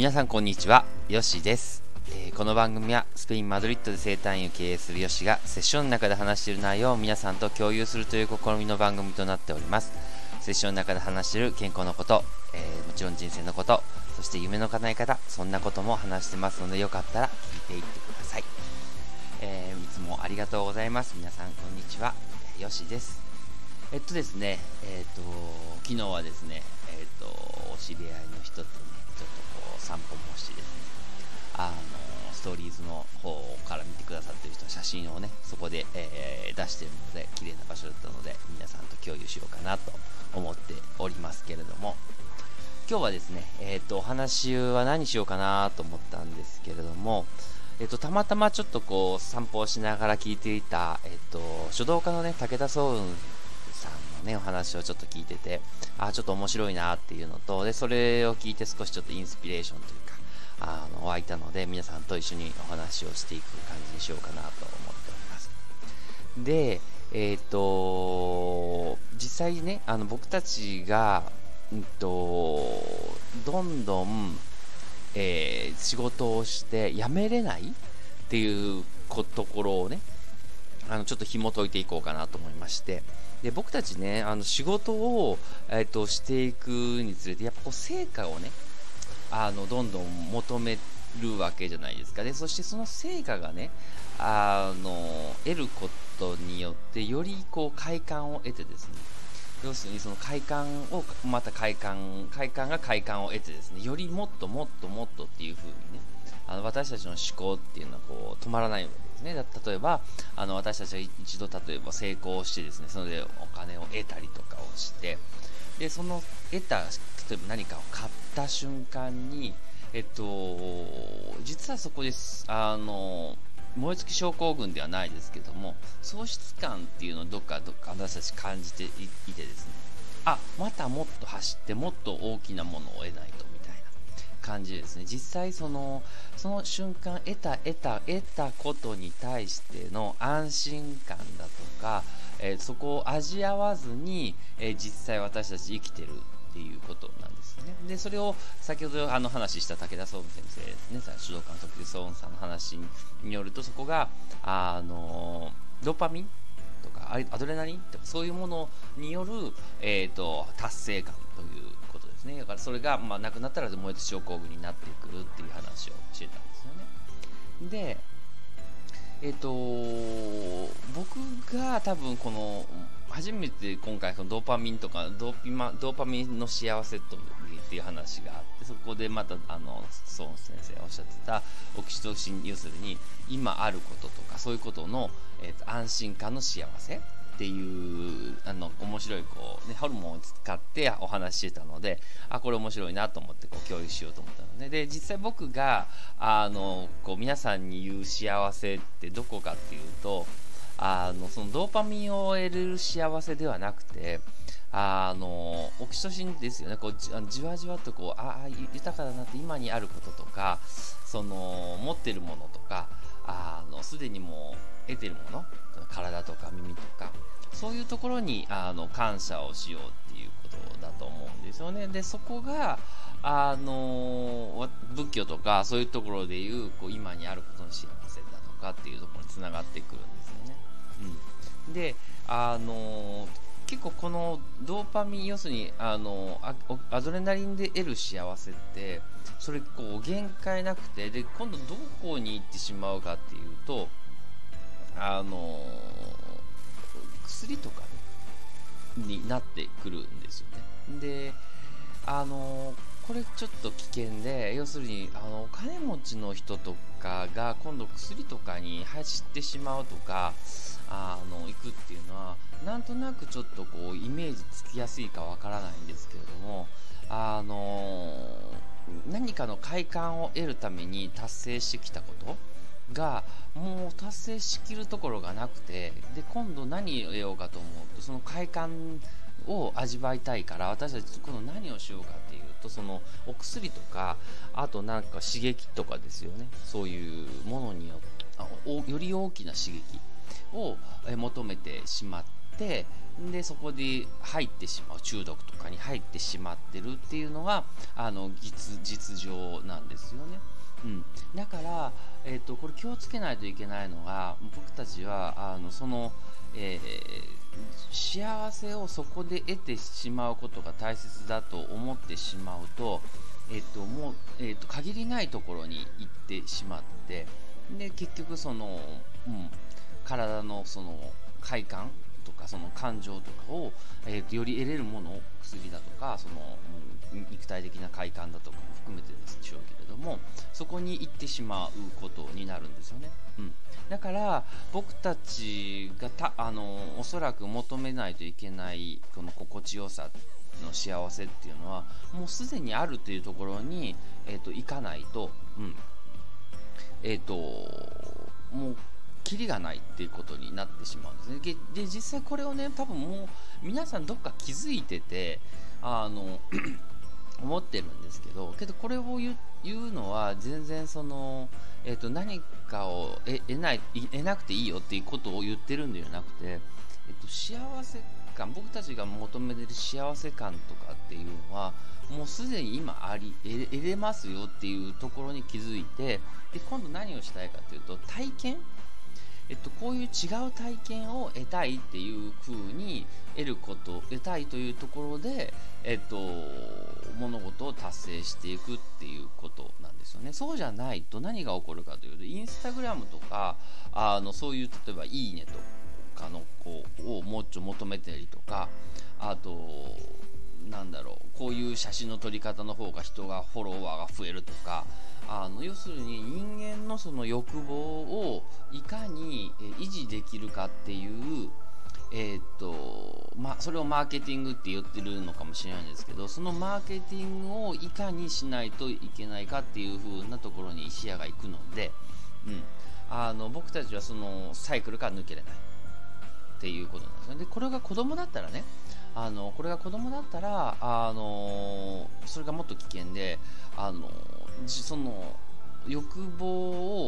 皆さんこんにちは、ヨシです、えー、この番組はスペイン・マドリッドで生誕院を経営するヨシがセッションの中で話している内容を皆さんと共有するという試みの番組となっております。セッションの中で話している健康のこと、えー、もちろん人生のこと、そして夢の叶え方、そんなことも話してますのでよかったら聞いていってください。えー、いつもありがとうございます。皆さんこんにちは、ヨシです。えっとですね、えっ、と、昨日はですね、えっ、と、お知り合いの人とね、ちょっと散歩もしてですね、あの、ストーリーズの方から見てくださってる人は写真をね、そこで、えー、出してるので、綺麗な場所だったので、皆さんと共有しようかなと思っておりますけれども、今日はですね、えっ、と、お話は何しようかなと思ったんですけれども、えっと、たまたまちょっとこう散歩をしながら聞いていた、えっと、書道家のね、武田壮雲ね、お話をちょっと聞いてて、あ、ちょっと面白いなっていうのと、で、それを聞いて少しちょっとインスピレーションというか、あの、湧いたので、皆さんと一緒にお話をしていく感じにしようかなと思っております。で、えっ、ー、と、実際ね、あの、僕たちが、うんと、どんどん、えー、仕事をして辞めれないっていうところをね、あのちょっと紐解いていこうかなと思いましてで僕たちねあの仕事を、えーと、していくにつれてやっぱこう成果をねあのどんどん求めるわけじゃないですか。ねそしてその成果がねあの得ることによってよりこう快感を得てですね要するにその快感をまた快感快感が快感を得てですねよりもっともっともっとっていう風にねあの私たちの思考っていうのはこう止まらないのですね。例えばあの私たちは一度例えば成功してですねそれでお金を得たりとかをしてでその得た例えば何かを買った瞬間にえっと実はそこですあの燃え尽き症候群ではないですけども喪失感っていうのをどっかどっか私たち感じていてですねあまたもっと走ってもっと大きなものを得ない感じですね。実際そのその瞬間得た得た得たことに対しての安心感だとか、えー、そこを味わわずに、えー、実際私たち生きてるっていうことなんですね。でそれを先ほどあの話した武田総務先生ですね。主導官の時総務さんの話によるとそこがあのドパミンとかアドレナリンとかそういうものによる、えーと達成感というですね。だからそれが、まあ、なくなったら燃えて症候群になってくるっていう話をしてたんですよね。でえっ、と僕が多分この初めて今回そのドーパミンとかドーピマドーパミンの幸せとっていう話があってそこでまたあの孫先生がおっしゃってたオキシトシン要するに今あることとかそういうことの、えーと安心感の幸せっていうあの面白いこう、ね、ホルモンを使ってお話ししてたのであこれ面白いなと思ってこう共有しようと思ったのでで実際僕があのこう皆さんに言う幸せってどこかっていうとあのそのドーパミンを得る幸せではなくてあのオキシトシンですよねこうじじわじわとこうああ豊かだなって今にあることとかその持ってるものとかあのすでにもう得てるもの体とか耳とかそういうところにあの感謝をしようっていうことだと思うんですよね。でそこがあの仏教とかそういうところでいうこう今にあることの幸せだとかっていうところにつながってくるんですよね。うん、であの結構このドーパミン要するにあのアドレナリンで得る幸せってそれこう限界なくてで今度どこに行ってしまうかっていうとあの薬とか、ね、になってくるんですよね。で、あのこれちょっと危険で、要するにあのお金持ちの人とかが今度薬とかに走ってしまうとか、あの行くっていうのは、なんとなくちょっとこうイメージつきやすいかわからないんですけれども、あの何かの快感を得るために達成してきたことがもう達成しきるところがなくてで今度何を得ようかと思うとその快感を味わいたいから私たち今度何をしようかっていうとそのお薬とかあとなんか刺激とかですよねそういうものによってより大きな刺激を求めてしまってでそこで入ってしまう中毒とかに入ってしまってるっていうのがあの実情なんですよね。うん、だから、えーと、これ気をつけないといけないのが僕たちはあのその、えー、幸せをそこで得てしまうことが大切だと思ってしまうと,、えーともうえーと、限りないところに行ってしまってで結局その、うん、体のその快感とかその感情とかを、えー、より得れるもの薬だとかその、うん、肉体的な快感だとかも含めてでしょうけれどこに行ってしまうことになるんですよね、うん、だから僕たちがたあのおそらく求めないといけないこの心地よさの幸せっていうのはもうすでにあるというところに、えーと、行かないと、うん。えーともうキリがないっていうことになってしまうんですね。で実際これをね多分もう皆さんどっか気づいててあの思ってるんですけどけどこれを言うのは全然その、えー、と何かを得ない得なくていいよっていうことを言ってるんではなくて、えー、と幸せ感僕たちが求めてる幸せ感とかっていうのはもうすでに今あり得れますよっていうところに気づいてで今度何をしたいかというと体験えっと、こういう違う体験を得たいっていう風に得ること得たいというところで、えっと、物事を達成していくっていうことなんですよね。そうじゃないと何が起こるかというとインスタグラムとかあのそういう例えば「いいね」とかのこうをもうちょ求めたりとかあとなんだろうこういう写真の撮り方の方が人がフォロワーが増えるとかあの要するに人間のその欲望をいかに維持できるかっていうえー、っとま、それをマーケティングって言ってるのかもしれないんですけどそのマーケティングをいかにしないといけないかっていう風なところに視野が行くので、うん、あの僕たちはそのサイクルから抜けれないっていうことなんですね。でこれが子供だったらねあのこれが子供だったらあのそれがもっと危険であのその欲望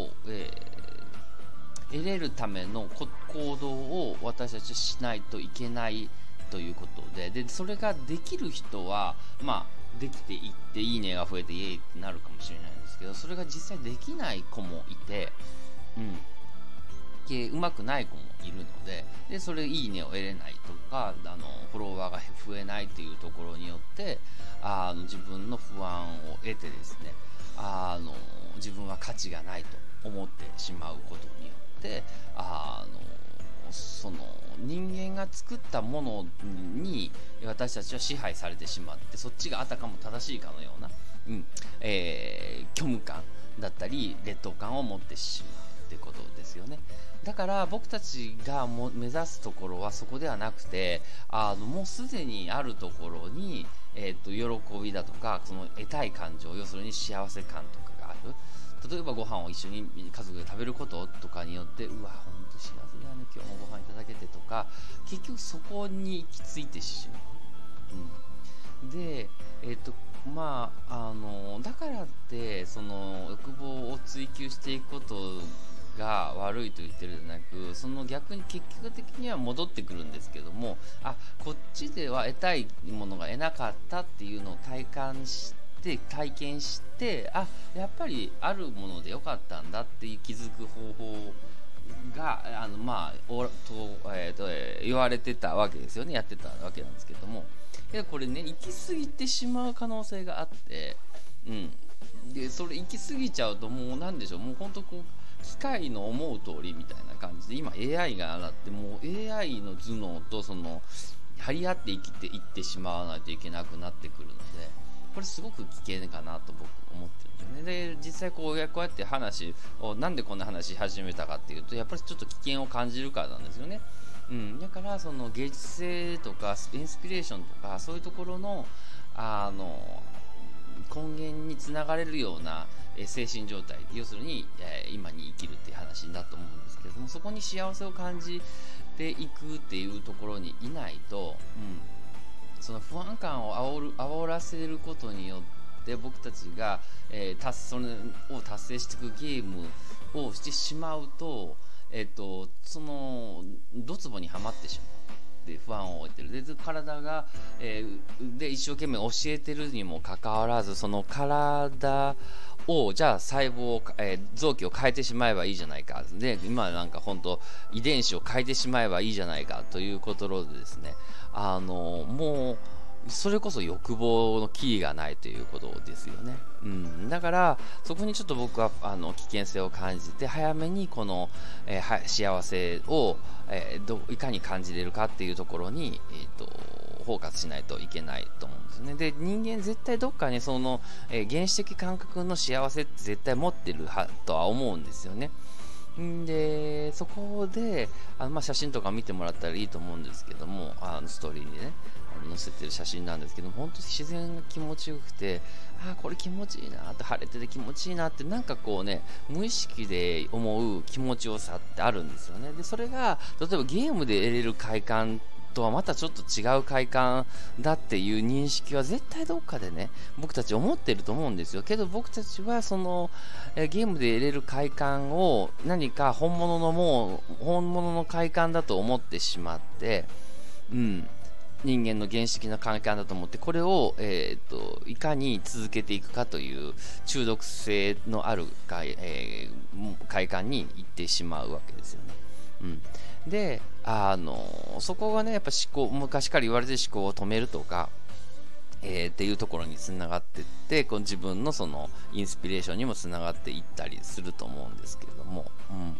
を、えー、得れるための行動を私たちはしないといけないということででそれができる人は、まあ、できていっていいねが増えてイエイってなるかもしれないんですけどそれが実際できない子もいて、うん、系うまくない子もいるのででそれいいねを得れないとかあのフォロワーが増えないというところによってあの自分の不安を得てですねあの自分は価値がないと思ってしまうことによってあのその人間が作ったものに私たちは支配されてしまってそっちがあたかも正しいかのような、うんえー、虚無感だったり劣等感を持ってしまう。ってことですよね。だから僕たちがも目指すところはそこではなくてあのもうすでにあるところに、えーと、喜びだとかその得たい感情要するに幸せ感とかがある。例えばご飯を一緒に家族で食べることとかによってうわ本当幸せだね。今日もご飯いただけてとか結局そこに行き着いてしまう、うん、でえっ、とまああのだからってその欲望を追求していくことが悪いと言ってるじゃなくその逆に結局的には戻ってくるんですけどもあこっちでは得たいものが得なかったっていうのを体感して体験してあやっぱりあるものでよかったんだっていう気づく方法があのまあおと、えーと、言われてたわけですよね。やってたわけなんですけども。いやこれね行き過ぎてしまう可能性があって、うん、でそれ行き過ぎちゃうともう何でしょう。もう本当こう機械の思う通りみたいな感じで今 AI があってもう AI の頭脳とその張り合って生きていってしまわないといけなくなってくるのでこれすごく危険かなと僕思ってるんですよね。で実際こうこうやって話をなんでこんな話し始めたかっていうとやっぱりちょっと危険を感じるからなんですよね。うん、だからその芸術性とかインスピレーションとかそういうところのあの根源につながれるような精神状態要するに今に生きるっていう話だと思うんですけれどもそこに幸せを感じていくっていうところにいないと、うん、その不安感を煽る煽らせることによって僕たちが、えー、それを達成していくゲームをしてしまうと、えーと、そのドツボにはまってしまう。って不安を置いてる。で体が、えー、で一生懸命教えてるにもかかわらずその体をじゃあ細胞を、えー、臓器を変えてしまえばいいじゃないか。で今なんか本当遺伝子を変えてしまえばいいじゃないかということでですね。あのもうそれこそ欲望のキーがないということですよね。うん、だからそこにちょっと僕はあの危険性を感じて早めにこの、えー、幸せを、えー、どいかに感じれるかっていうところに、えーと、フォーカスしないといけないと思うんですね。で人間絶対どっかにその、えー、原始的感覚の幸せって絶対持ってるはとは思うんですよね。でそこであ、まあ、写真とか見てもらったらいいと思うんですけどもあのストーリーにね載せてる写真なんですけど本当に自然が気持ちよくてああこれ気持ちいいなって晴れてて気持ちいいなってなんかこうね無意識で思う気持ちよさってあるんですよね。でそれが例えばゲームで得れる快感とはまたちょっと違う快感だっていう認識は絶対どっかでね僕たち思ってると思うんですよ。けど僕たちはそのえゲームで得れる快感を何か本物のもう本物の快感だと思ってしまってうん。人間の原始的な環境だと思ってこれを、えーと、いかに続けていくかという中毒性のある快,、えー、快感にいってしまうわけですよね。うん、であのそこがねやっぱ思考昔から言われて思考を止めるとか、えー、っていうところにつながっていってこの自分のそのインスピレーションにもつながっていったりすると思うんですけれども。うん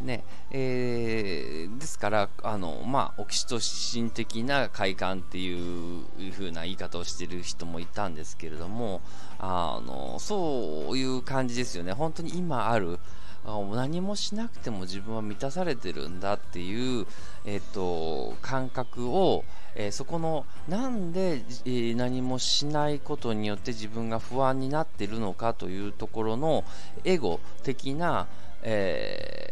ねえー、ですからあの、まあ、オキシトシン的な快感っていう風な言い方をしてる人もいたんですけれどもあのそういう感じですよね。本当に今ある何もしなくても自分は満たされてるんだっていう、えーと、感覚を、えー、そこのなんで、えー、何もしないことによって自分が不安になってるのかというところのエゴ的な、えー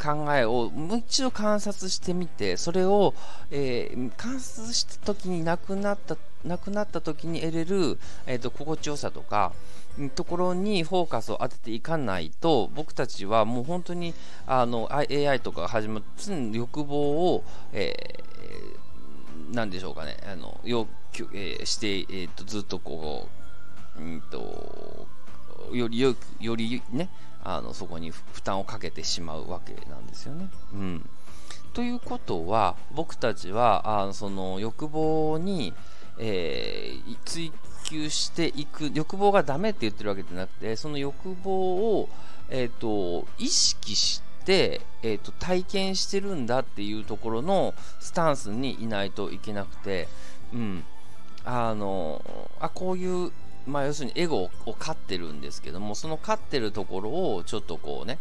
考えをもう一度観察してみてそれを、えー、観察した時になくなったなくなった時に得れる、えーと、心地よさとかところにフォーカスを当てていかないと僕たちはもう本当にあの AI とか始まる常に欲望を、えー、なんでしょうかねあの要求、えー、して、えーと、ずっとこう、うんとよりよよりねあのそこに負担をかけてしまうわけなんですよね。うん、ということは僕たちはあその欲望に、えー、追求していく欲望がダメって言ってるわけじゃなくてその欲望を、えーと、意識して、えーと、体験してるんだっていうところのスタンスにいないといけなくて、うん、あのあこういうまあ、要するにエゴを飼ってるんですけどもその飼ってるところをちょっとこうね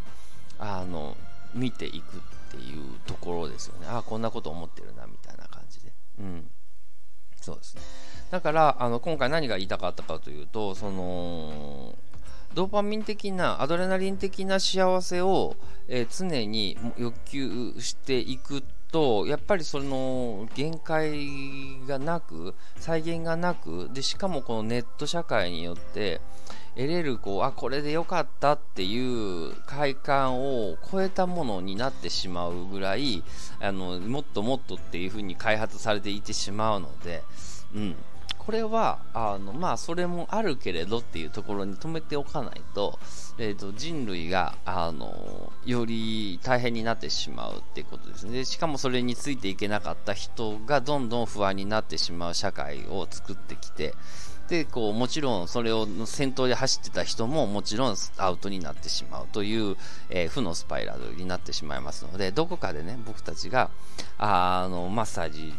あの見ていくっていうところですよね。ああこんなこと思ってるなみたいな感じで。うん。そうですね。だからあの今回何が言いたかったかというとそのドーパミン的なアドレナリン的な幸せを、えー、常に欲求していくっとやっぱりその限界がなく再現がなくでしかもこのネット社会によって得れるこうあこれでよかったっていう快感を超えたものになってしまうぐらいあのもっともっとっていう風に開発されていってしまうので、うん、これはあのまあそれもあるけれどっていうところに止めておかないと,、えーと、人類があのより大変になってしまうっていうことですね。でしかもそれについていけなかった人がどんどん不安になってしまう社会を作ってきてでこうもちろんそれを先頭で走ってた人ももちろんアウトになってしまうという、えー、負のスパイラルになってしまいますのでどこかでね僕たちがあのマッサージ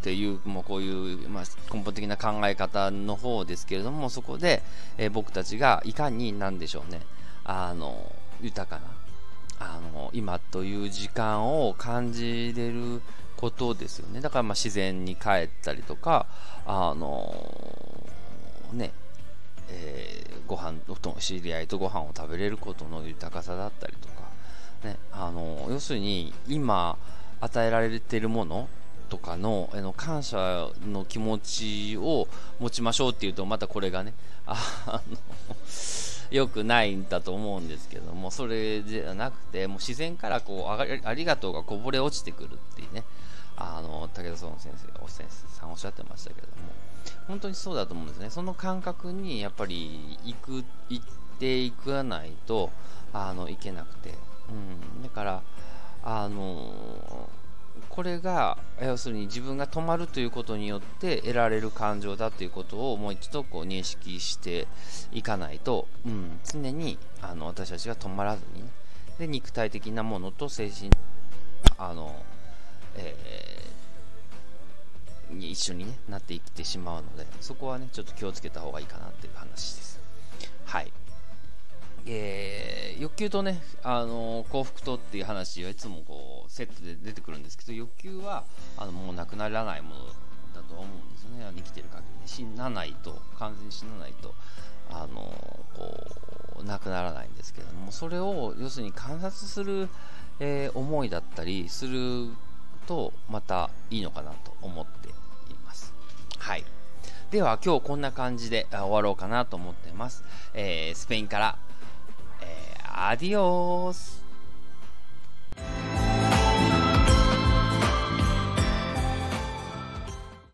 っていう、もうこういう、まあ、根本的な考え方の方ですけれども、そこで、えー、僕たちがいかになんでしょうね、あの、豊かな、あの、今という時間を感じれることですよね。だからまあ自然に帰ったりとか、あの、ね、えー、ご飯と知り合いとご飯を食べれることの豊かさだったりとか、ね、あの要するに今与えられているものとかのあの感謝の気持ちを持ちましょうっていうとまたこれがね あの良くないんだと思うんですけどもそれじゃなくてもう自然からこうありがとうがこぼれ落ちてくるっていうね。あの武田壮先生お先生さんおっしゃってましたけども。本当にそうだと思うんですね。その感覚にやっぱり行く行っていかないとあのいけなくて、うん、だからあのこれが要するに自分が止まるということによって得られる感情だということをもう一度こう認識していかないと、うん、常にあの私たちが止まらずに、ね、で肉体的なものと精神あの、えー、に一緒に、ね、なっていってしまうのでそこはねちょっと気をつけた方がいいかなっていう話です。はいえー、欲求とね、あの幸福とっていう話はいつもこうセットで出てくるんですけど欲求はあのもうなくならないものだと思うんですよね。生きてる限り、ね、死なないと完全に死なないとあのこうなくならないんですけども。それを要するに観察する、え、思いだったりするとまたいいのかなと思っています。はい。では今日こんな感じで終わろうかなと思ってます、えー、スペインから Adiós.